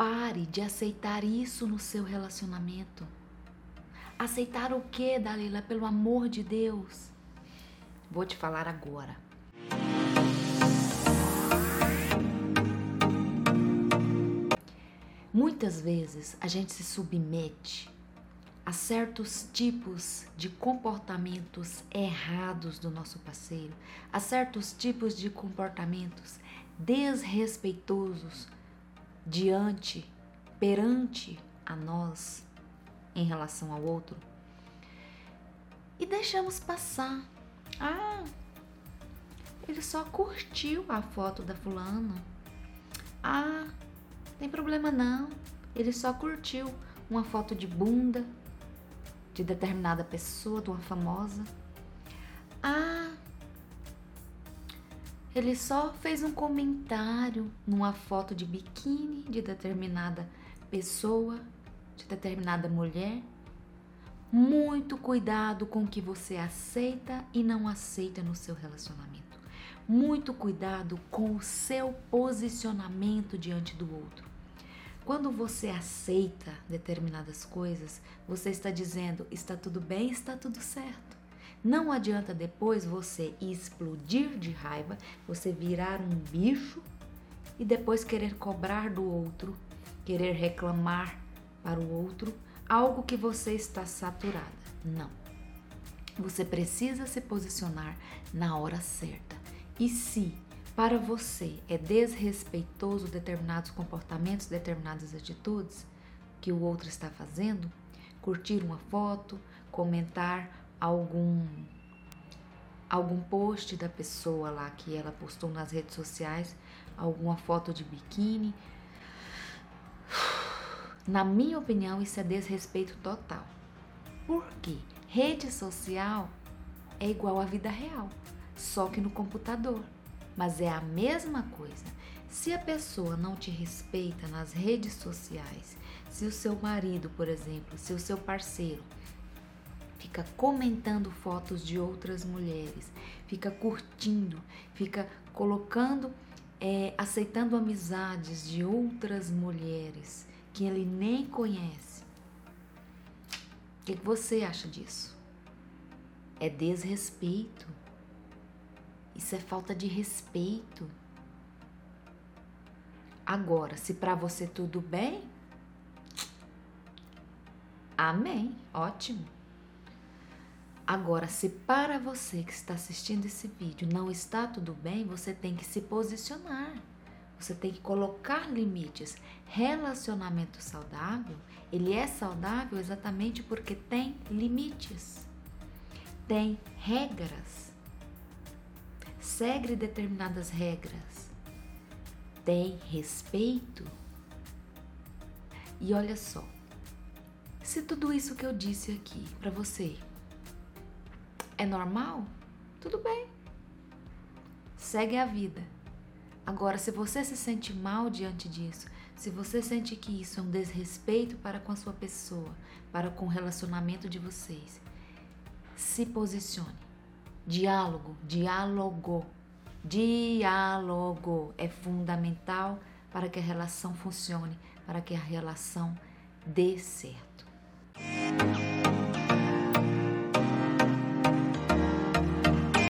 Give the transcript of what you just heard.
Pare de aceitar isso no seu relacionamento. Aceitar o que, Dalila? Pelo amor de Deus. Vou te falar agora. Muitas vezes a gente se submete a certos tipos de comportamentos errados do nosso parceiro, a certos tipos de comportamentos desrespeitosos diante, perante a nós em relação ao outro. E deixamos passar. Ah, ele só curtiu a foto da fulana. Ah, tem problema não. Ele só curtiu uma foto de bunda de determinada pessoa, de uma famosa. Ah, ele só fez um comentário numa foto de biquíni de determinada pessoa, de determinada mulher. Muito cuidado com o que você aceita e não aceita no seu relacionamento. Muito cuidado com o seu posicionamento diante do outro. Quando você aceita determinadas coisas, você está dizendo: está tudo bem, está tudo certo. Não adianta depois você explodir de raiva, você virar um bicho e depois querer cobrar do outro, querer reclamar para o outro algo que você está saturada. Não. Você precisa se posicionar na hora certa. E se para você é desrespeitoso determinados comportamentos, determinadas atitudes que o outro está fazendo, curtir uma foto, comentar algum algum post da pessoa lá que ela postou nas redes sociais, alguma foto de biquíni. Na minha opinião, isso é desrespeito total. Por quê? Rede social é igual à vida real, só que no computador. Mas é a mesma coisa. Se a pessoa não te respeita nas redes sociais, se o seu marido, por exemplo, se o seu parceiro fica comentando fotos de outras mulheres, fica curtindo, fica colocando, é, aceitando amizades de outras mulheres que ele nem conhece. O que você acha disso? É desrespeito. Isso é falta de respeito. Agora, se para você tudo bem, amém, ótimo. Agora, se para você que está assistindo esse vídeo não está tudo bem, você tem que se posicionar. Você tem que colocar limites. Relacionamento saudável, ele é saudável exatamente porque tem limites. Tem regras. Segue determinadas regras. Tem respeito. E olha só, se tudo isso que eu disse aqui para você é normal? Tudo bem. Segue a vida. Agora, se você se sente mal diante disso, se você sente que isso é um desrespeito para com a sua pessoa, para com o relacionamento de vocês, se posicione. Diálogo, diálogo, diálogo é fundamental para que a relação funcione, para que a relação dê certo.